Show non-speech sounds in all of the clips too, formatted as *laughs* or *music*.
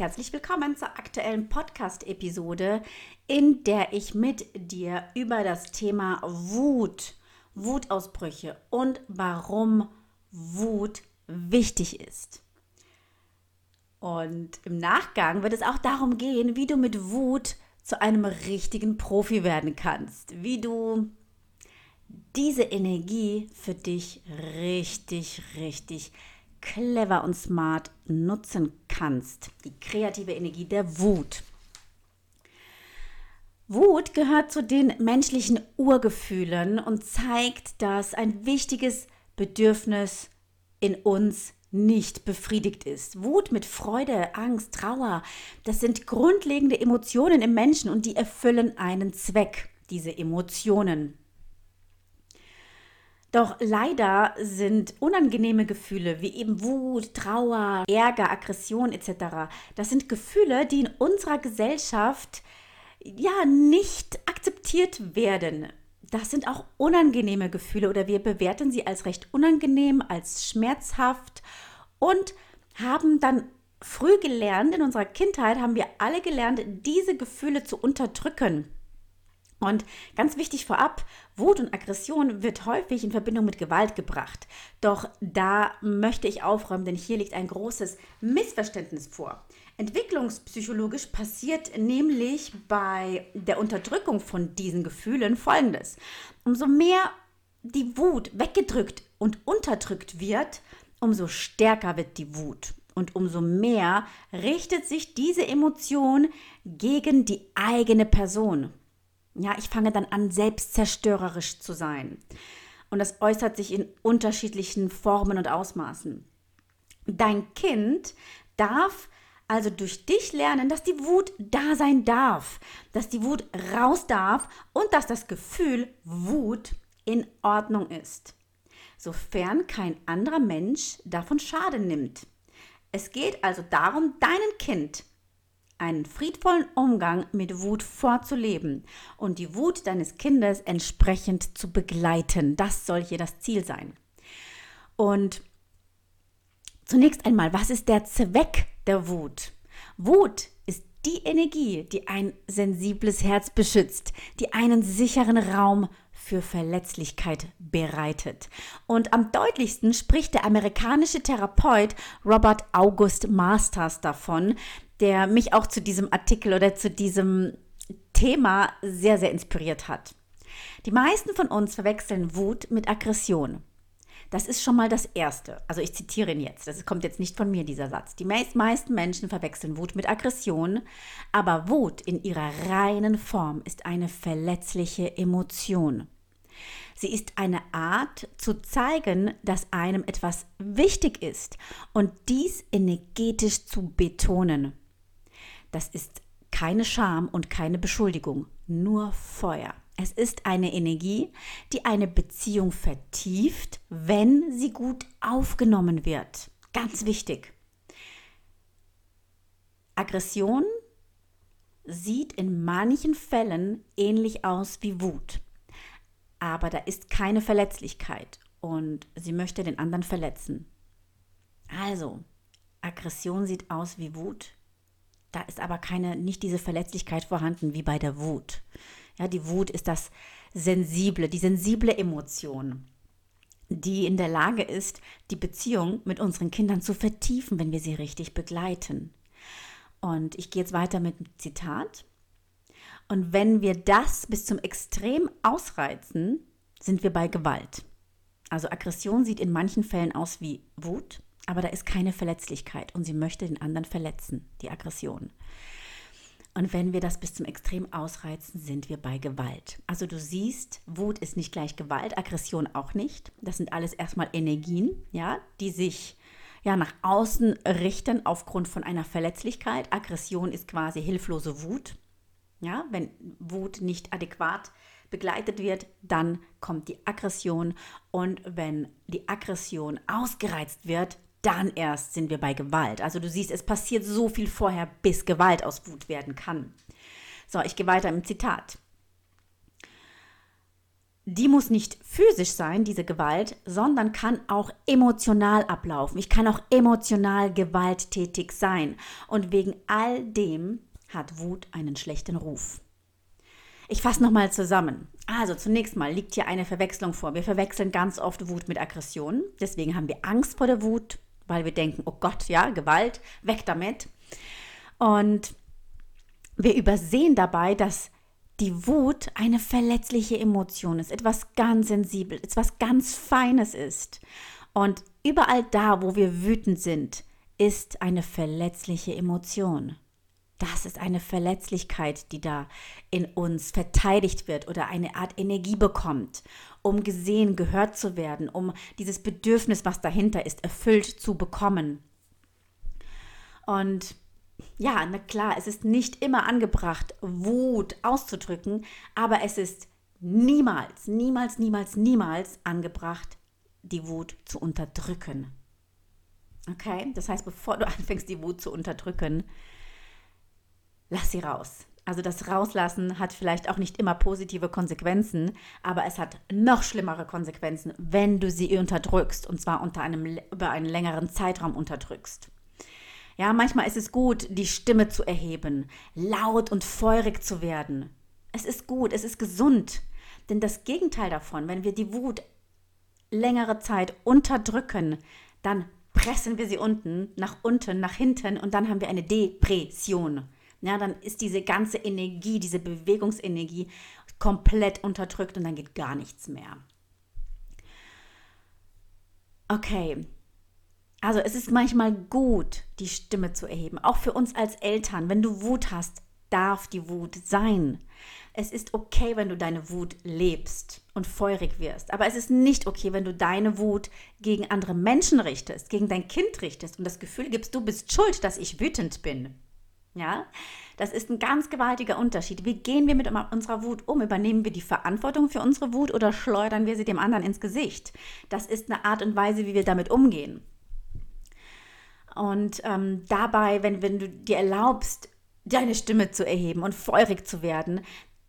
herzlich willkommen zur aktuellen Podcast-Episode, in der ich mit dir über das Thema Wut, Wutausbrüche und warum Wut wichtig ist. Und im Nachgang wird es auch darum gehen, wie du mit Wut zu einem richtigen Profi werden kannst, wie du diese Energie für dich richtig, richtig clever und smart nutzen kannst. Die kreative Energie der Wut. Wut gehört zu den menschlichen Urgefühlen und zeigt, dass ein wichtiges Bedürfnis in uns nicht befriedigt ist. Wut mit Freude, Angst, Trauer, das sind grundlegende Emotionen im Menschen und die erfüllen einen Zweck, diese Emotionen. Doch leider sind unangenehme Gefühle wie eben Wut, Trauer, Ärger, Aggression etc. Das sind Gefühle, die in unserer Gesellschaft ja nicht akzeptiert werden. Das sind auch unangenehme Gefühle oder wir bewerten sie als recht unangenehm, als schmerzhaft und haben dann früh gelernt, in unserer Kindheit haben wir alle gelernt, diese Gefühle zu unterdrücken. Und ganz wichtig vorab, Wut und Aggression wird häufig in Verbindung mit Gewalt gebracht. Doch da möchte ich aufräumen, denn hier liegt ein großes Missverständnis vor. Entwicklungspsychologisch passiert nämlich bei der Unterdrückung von diesen Gefühlen Folgendes. Umso mehr die Wut weggedrückt und unterdrückt wird, umso stärker wird die Wut. Und umso mehr richtet sich diese Emotion gegen die eigene Person. Ja, ich fange dann an, selbstzerstörerisch zu sein. Und das äußert sich in unterschiedlichen Formen und Ausmaßen. Dein Kind darf also durch dich lernen, dass die Wut da sein darf, dass die Wut raus darf und dass das Gefühl Wut in Ordnung ist, sofern kein anderer Mensch davon Schaden nimmt. Es geht also darum, deinem Kind einen friedvollen Umgang mit Wut vorzuleben und die Wut deines Kindes entsprechend zu begleiten. Das soll hier das Ziel sein. Und zunächst einmal, was ist der Zweck der Wut? Wut ist die Energie, die ein sensibles Herz beschützt, die einen sicheren Raum für Verletzlichkeit bereitet. Und am deutlichsten spricht der amerikanische Therapeut Robert August Masters davon, der mich auch zu diesem Artikel oder zu diesem Thema sehr, sehr inspiriert hat. Die meisten von uns verwechseln Wut mit Aggression. Das ist schon mal das Erste. Also ich zitiere ihn jetzt. Das kommt jetzt nicht von mir, dieser Satz. Die meisten Menschen verwechseln Wut mit Aggression, aber Wut in ihrer reinen Form ist eine verletzliche Emotion. Sie ist eine Art zu zeigen, dass einem etwas wichtig ist und dies energetisch zu betonen. Das ist keine Scham und keine Beschuldigung, nur Feuer. Es ist eine Energie, die eine Beziehung vertieft, wenn sie gut aufgenommen wird. Ganz wichtig. Aggression sieht in manchen Fällen ähnlich aus wie Wut. Aber da ist keine Verletzlichkeit und sie möchte den anderen verletzen. Also, Aggression sieht aus wie Wut, da ist aber keine, nicht diese Verletzlichkeit vorhanden wie bei der Wut. Ja, die Wut ist das sensible, die sensible Emotion, die in der Lage ist, die Beziehung mit unseren Kindern zu vertiefen, wenn wir sie richtig begleiten. Und ich gehe jetzt weiter mit dem Zitat. Und wenn wir das bis zum Extrem ausreizen, sind wir bei Gewalt. Also Aggression sieht in manchen Fällen aus wie Wut, aber da ist keine Verletzlichkeit und sie möchte den anderen verletzen, die Aggression. Und wenn wir das bis zum Extrem ausreizen, sind wir bei Gewalt. Also du siehst, Wut ist nicht gleich Gewalt, Aggression auch nicht. Das sind alles erstmal Energien, ja, die sich ja nach außen richten aufgrund von einer Verletzlichkeit. Aggression ist quasi hilflose Wut. Ja, wenn Wut nicht adäquat begleitet wird, dann kommt die Aggression und wenn die Aggression ausgereizt wird, dann erst sind wir bei Gewalt. Also du siehst, es passiert so viel vorher, bis Gewalt aus Wut werden kann. So, ich gehe weiter im Zitat. die muss nicht physisch sein, diese Gewalt, sondern kann auch emotional ablaufen. Ich kann auch emotional gewalttätig sein. Und wegen all dem hat Wut einen schlechten Ruf. Ich fasse nochmal zusammen. Also zunächst mal liegt hier eine Verwechslung vor. Wir verwechseln ganz oft Wut mit Aggression. Deswegen haben wir Angst vor der Wut, weil wir denken, oh Gott, ja, Gewalt, weg damit. Und wir übersehen dabei, dass die Wut eine verletzliche Emotion ist, etwas ganz Sensibles, etwas ganz Feines ist. Und überall da, wo wir wütend sind, ist eine verletzliche Emotion. Das ist eine Verletzlichkeit, die da in uns verteidigt wird oder eine Art Energie bekommt, um gesehen, gehört zu werden, um dieses Bedürfnis, was dahinter ist, erfüllt zu bekommen. Und ja, na klar, es ist nicht immer angebracht, Wut auszudrücken, aber es ist niemals, niemals, niemals, niemals angebracht, die Wut zu unterdrücken. Okay, das heißt, bevor du *laughs* anfängst, die Wut zu unterdrücken, lass sie raus. Also das Rauslassen hat vielleicht auch nicht immer positive Konsequenzen, aber es hat noch schlimmere Konsequenzen, wenn du sie unterdrückst und zwar unter einem, über einen längeren Zeitraum unterdrückst. Ja, manchmal ist es gut, die Stimme zu erheben, laut und feurig zu werden. Es ist gut, es ist gesund. Denn das Gegenteil davon, wenn wir die Wut längere Zeit unterdrücken, dann pressen wir sie unten, nach unten, nach hinten und dann haben wir eine Depression. Ja, dann ist diese ganze Energie, diese Bewegungsenergie komplett unterdrückt und dann geht gar nichts mehr. Okay, also es ist manchmal gut, die Stimme zu erheben, auch für uns als Eltern. Wenn du Wut hast, darf die Wut sein. Es ist okay, wenn du deine Wut lebst und feurig wirst. Aber es ist nicht okay, wenn du deine Wut gegen andere Menschen richtest, gegen dein Kind richtest und das Gefühl gibst, du bist schuld, dass ich wütend bin. Ja, das ist ein ganz gewaltiger Unterschied. Wie gehen wir mit unserer Wut um? Übernehmen wir die Verantwortung für unsere Wut oder schleudern wir sie dem anderen ins Gesicht? Das ist eine Art und Weise, wie wir damit umgehen. Und ähm, dabei, wenn, wenn du dir erlaubst, deine Stimme zu erheben und feurig zu werden,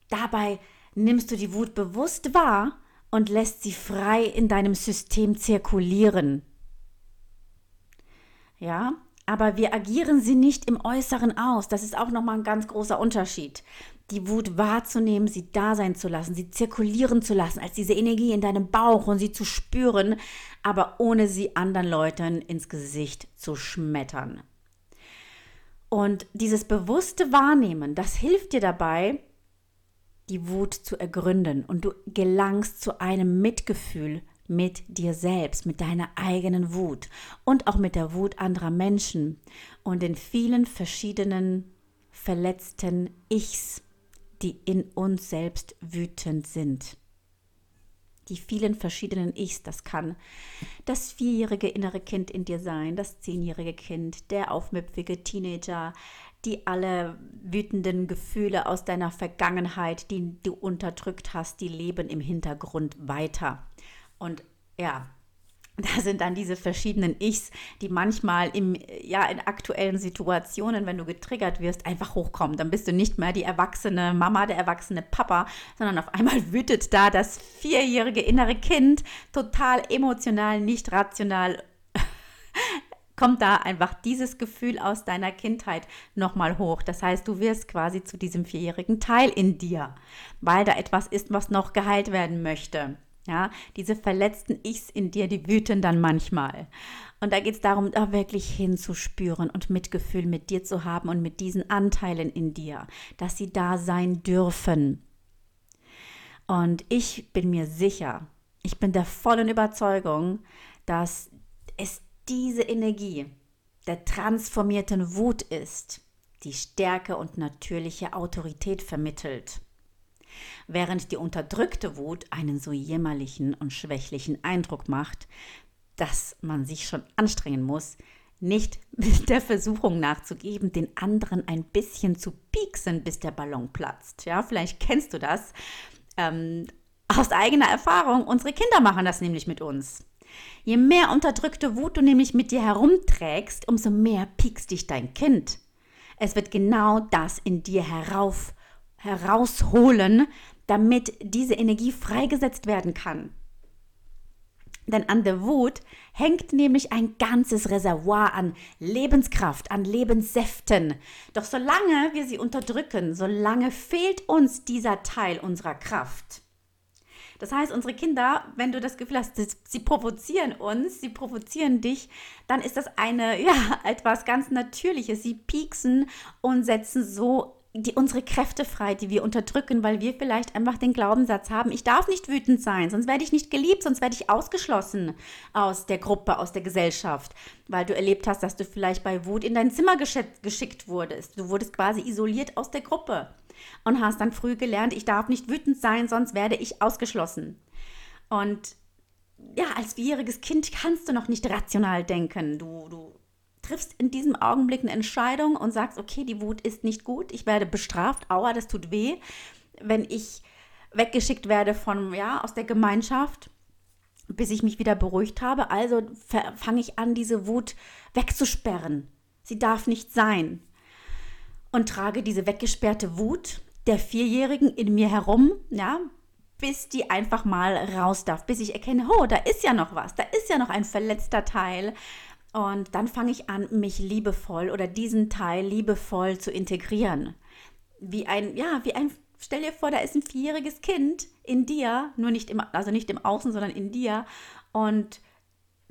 dabei nimmst du die Wut bewusst wahr und lässt sie frei in deinem System zirkulieren. Ja, aber wir agieren sie nicht im Äußeren aus. Das ist auch nochmal ein ganz großer Unterschied die Wut wahrzunehmen, sie da sein zu lassen, sie zirkulieren zu lassen, als diese Energie in deinem Bauch und sie zu spüren, aber ohne sie anderen Leuten ins Gesicht zu schmettern. Und dieses bewusste Wahrnehmen, das hilft dir dabei, die Wut zu ergründen und du gelangst zu einem Mitgefühl mit dir selbst, mit deiner eigenen Wut und auch mit der Wut anderer Menschen und den vielen verschiedenen verletzten Ichs, die in uns selbst wütend sind. Die vielen verschiedenen Ichs, das kann das vierjährige innere Kind in dir sein, das zehnjährige Kind, der aufmüpfige Teenager, die alle wütenden Gefühle aus deiner Vergangenheit, die du unterdrückt hast, die leben im Hintergrund weiter. Und ja, *laughs* da sind dann diese verschiedenen Ichs, die manchmal im, ja, in aktuellen Situationen, wenn du getriggert wirst, einfach hochkommen. Dann bist du nicht mehr die erwachsene Mama, der erwachsene Papa, sondern auf einmal *laughs* wütet da das vierjährige innere Kind total emotional, nicht rational. *laughs* kommt da einfach dieses Gefühl aus deiner Kindheit nochmal hoch. Das heißt, du wirst quasi zu diesem vierjährigen Teil in dir, weil da etwas ist, was noch geheilt werden möchte. Ja, diese verletzten Ichs in dir, die wüten dann manchmal. Und da geht es darum, da wirklich hinzuspüren und Mitgefühl mit dir zu haben und mit diesen Anteilen in dir, dass sie da sein dürfen. Und ich bin mir sicher, ich bin der vollen Überzeugung, dass es diese Energie der transformierten Wut ist, die Stärke und natürliche Autorität vermittelt während die unterdrückte Wut einen so jämmerlichen und schwächlichen Eindruck macht, dass man sich schon anstrengen muss, nicht *laughs* mit der Versuchung nachzugeben, den anderen ein bisschen zu pieksen, bis der Ballon platzt. Ja, vielleicht kennst du das ähm, aus eigener Erfahrung. Unsere Kinder machen das nämlich mit uns. Je mehr unterdrückte Wut du nämlich mit dir herumträgst, umso mehr piekst dich dein Kind. Es wird genau das in dir herauf, herausholen, damit diese Energie freigesetzt werden kann. Denn an der Wut hängt nämlich ein ganzes Reservoir an Lebenskraft, an Lebenssäften. Doch solange wir sie unterdrücken, solange fehlt uns dieser Teil unserer Kraft. Das heißt, unsere Kinder, wenn du das Gefühl hast, sie provozieren uns, sie provozieren dich, dann ist das eine, *laughs* ja, etwas ganz Natürliches. Sie pieksen und setzen so die, unsere Kräfte frei, die wir unterdrücken, weil wir vielleicht einfach den Glaubenssatz haben, ich darf nicht wütend sein, sonst werde ich nicht geliebt, sonst werde ich ausgeschlossen aus der Gruppe, aus der Gesellschaft, weil du erlebt hast, dass du vielleicht bei Wut in dein Zimmer geschickt wurdest. Du wurdest quasi isoliert aus der Gruppe und hast dann früh gelernt, ich darf nicht wütend sein, sonst werde ich ausgeschlossen. Und ja, als vierjähriges Kind kannst du noch nicht rational denken. Du, du triffst in diesem Augenblick eine Entscheidung und sagst, okay, die Wut ist nicht gut, ich werde bestraft, aua, das tut weh, wenn ich weggeschickt werde von, ja, aus der Gemeinschaft, bis ich mich wieder beruhigt habe. Also fange ich an, diese Wut wegzusperren. Sie darf nicht sein. Und trage diese weggesperrte Wut der Vierjährigen in mir herum, ja, bis die einfach mal raus darf, bis ich erkenne, oh, da ist ja noch was, da ist ja noch ein verletzter Teil, und dann fange ich an, mich liebevoll oder diesen Teil liebevoll zu integrieren. Wie ein, ja, wie ein, stell dir vor, da ist ein vierjähriges Kind in dir, nur nicht im, also nicht im Außen, sondern in dir. Und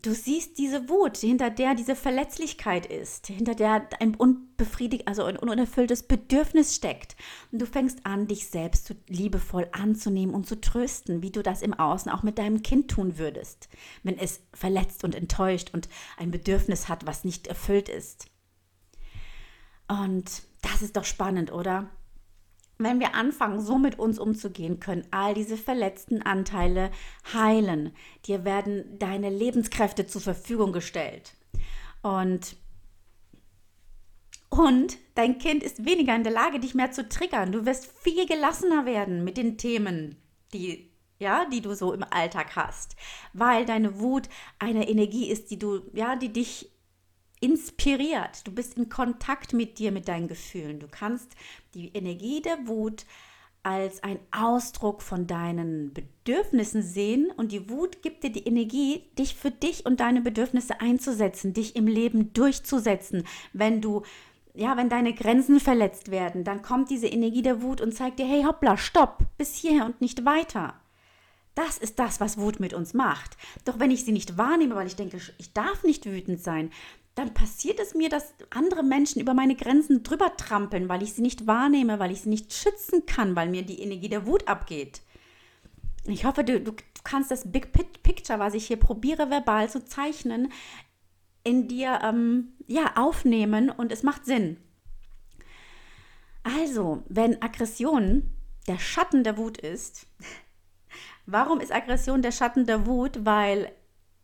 du siehst diese Wut, hinter der diese Verletzlichkeit ist, hinter der ein unbefriedigt, also ein unerfülltes Bedürfnis steckt. Und du fängst an, dich selbst liebevoll anzunehmen und zu trösten, wie du das im Außen auch mit deinem Kind tun würdest, wenn es verletzt und enttäuscht und ein Bedürfnis hat, was nicht erfüllt ist. Und das ist doch spannend, oder? Wenn wir anfangen, so mit uns umzugehen, können all diese verletzten Anteile heilen. Dir werden deine Lebenskräfte zur Verfügung gestellt. Und, und dein Kind ist weniger in der Lage, dich mehr zu triggern. Du wirst viel gelassener werden mit den Themen, die, ja, die du so im Alltag hast. Weil deine Wut eine Energie ist, die du, ja, die dich inspiriert. Du bist in Kontakt mit dir, mit deinen Gefühlen. Du kannst die Energie der Wut als ein Ausdruck von deinen Bedürfnissen sehen und die Wut gibt dir die Energie, dich für dich und deine Bedürfnisse einzusetzen, dich im Leben durchzusetzen. Wenn du ja, wenn deine Grenzen verletzt werden, dann kommt diese Energie der Wut und zeigt dir, hey, hoppla, stopp, bis hierher und nicht weiter. Das ist das, was Wut mit uns macht. Doch wenn ich sie nicht wahrnehme, weil ich denke, ich darf nicht wütend sein, dann passiert es mir, dass andere Menschen über meine Grenzen drüber trampeln, weil ich sie nicht wahrnehme, weil ich sie nicht schützen kann, weil mir die Energie der Wut abgeht. Ich hoffe, du, du kannst das Big Picture, was ich hier probiere verbal zu zeichnen, in dir ähm, ja, aufnehmen und es macht Sinn. Also, wenn Aggression der Schatten der Wut ist, *laughs* warum ist Aggression der Schatten der Wut? Weil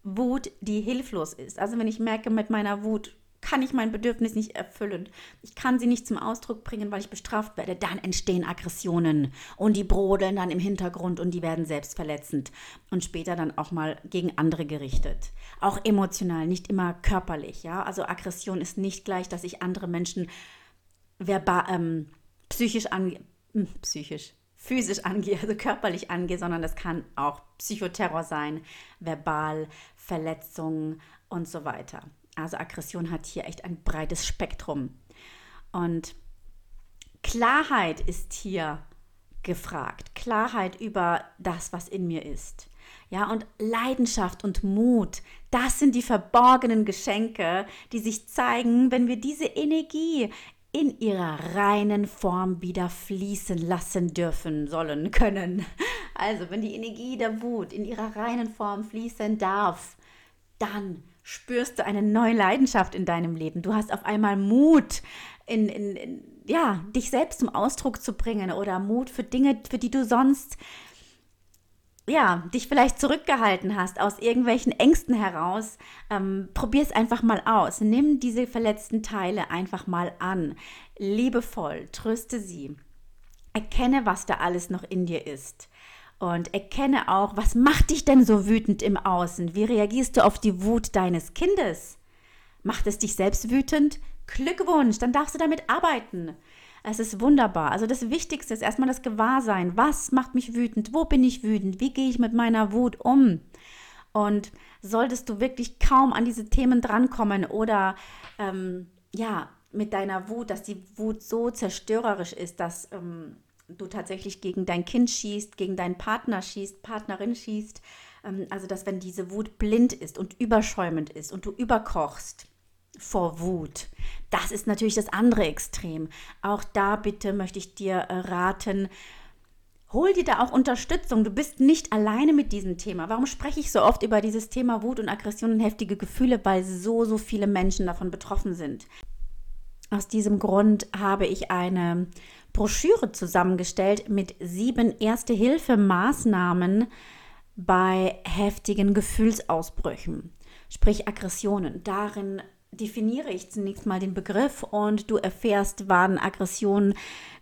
Wut, die hilflos ist. Also wenn ich merke, mit meiner Wut kann ich mein Bedürfnis nicht erfüllen, ich kann sie nicht zum Ausdruck bringen, weil ich bestraft werde, dann entstehen Aggressionen und die brodeln dann im Hintergrund und die werden selbstverletzend und später dann auch mal gegen andere gerichtet. Auch emotional, nicht immer körperlich. Ja? Also Aggression ist nicht gleich, dass ich andere Menschen verbal, ähm, psychisch angehe, hm, psychisch, physisch angehe, also körperlich angehe, sondern das kann auch Psychoterror sein, verbal, Verletzungen und so weiter. Also Aggression hat hier echt ein breites Spektrum. Und Klarheit ist hier gefragt. Klarheit über das, was in mir ist. Ja, und Leidenschaft und Mut, das sind die verborgenen Geschenke, die sich zeigen, wenn wir diese Energie in ihrer reinen Form wieder fließen lassen dürfen, sollen, können. Also, wenn die Energie der Wut in ihrer reinen Form fließen darf, dann spürst du eine neue Leidenschaft in deinem Leben. Du hast auf einmal Mut, in, in, in, ja, dich selbst zum Ausdruck zu bringen oder Mut für Dinge, für die du sonst ja, dich vielleicht zurückgehalten hast aus irgendwelchen Ängsten heraus, ähm, probier es einfach mal aus. Nimm diese verletzten Teile einfach mal an. Liebevoll, tröste sie. Erkenne, was da alles noch in dir ist. Und erkenne auch, was macht dich denn so wütend im Außen? Wie reagierst du auf die Wut deines Kindes? Macht es dich selbst wütend? Glückwunsch, dann darfst du damit arbeiten. Es ist wunderbar. Also das Wichtigste ist erstmal das Gewahrsein. Was macht mich wütend? Wo bin ich wütend? Wie gehe ich mit meiner Wut um? Und solltest du wirklich kaum an diese Themen drankommen oder ähm, ja, mit deiner Wut, dass die Wut so zerstörerisch ist, dass ähm, du tatsächlich gegen dein Kind schießt, gegen deinen Partner schießt, Partnerin schießt. Ähm, also, dass wenn diese Wut blind ist und überschäumend ist und du überkochst vor Wut, das ist natürlich das andere Extrem. Auch da bitte möchte ich dir äh, raten, Hol dir da auch Unterstützung. Du bist nicht alleine mit diesem Thema. Warum spreche ich so oft über dieses Thema Wut und Aggression und heftige Gefühle? Weil so, so viele Menschen davon betroffen sind. Aus diesem Grund habe ich eine Broschüre zusammengestellt mit sieben Erste-Hilfe-Maßnahmen bei heftigen Gefühlsausbrüchen, sprich Aggressionen. Darin definiere ich zunächst mal den Begriff und du erfährst, wann Aggressionen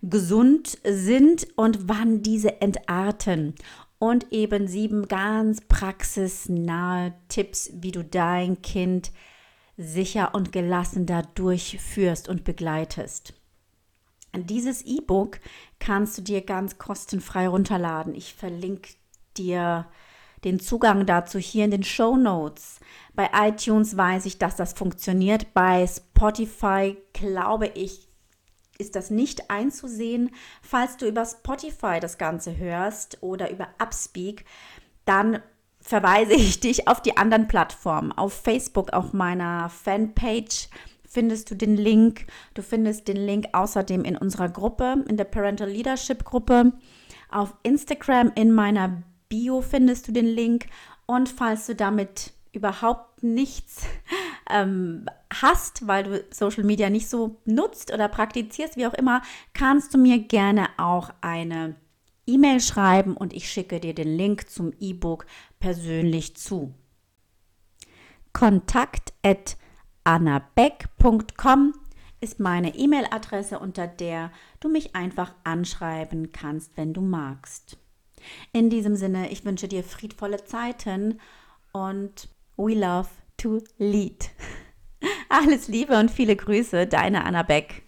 gesund sind und wann diese entarten. Und eben sieben ganz praxisnahe Tipps, wie du dein Kind sicher und gelassen da durchführst und begleitest. Dieses E-Book kannst du dir ganz kostenfrei runterladen. Ich verlinke dir den Zugang dazu hier in den Show Notes. Bei iTunes weiß ich, dass das funktioniert. Bei Spotify glaube ich, ist das nicht einzusehen. Falls du über Spotify das Ganze hörst oder über Upspeak, dann verweise ich dich auf die anderen Plattformen. Auf Facebook, auf meiner Fanpage findest du den Link. Du findest den Link außerdem in unserer Gruppe, in der Parental Leadership Gruppe. Auf Instagram in meiner Bio findest du den Link. Und falls du damit überhaupt nichts ähm, hast, weil du Social Media nicht so nutzt oder praktizierst, wie auch immer, kannst du mir gerne auch eine E-Mail schreiben und ich schicke dir den Link zum E-Book persönlich zu. Kontakt at annabeck.com ist meine E-Mail-Adresse, unter der du mich einfach anschreiben kannst, wenn du magst. In diesem Sinne, ich wünsche dir friedvolle Zeiten und we love to lead. *laughs* Alles Liebe und viele Grüße, deine Anna Beck.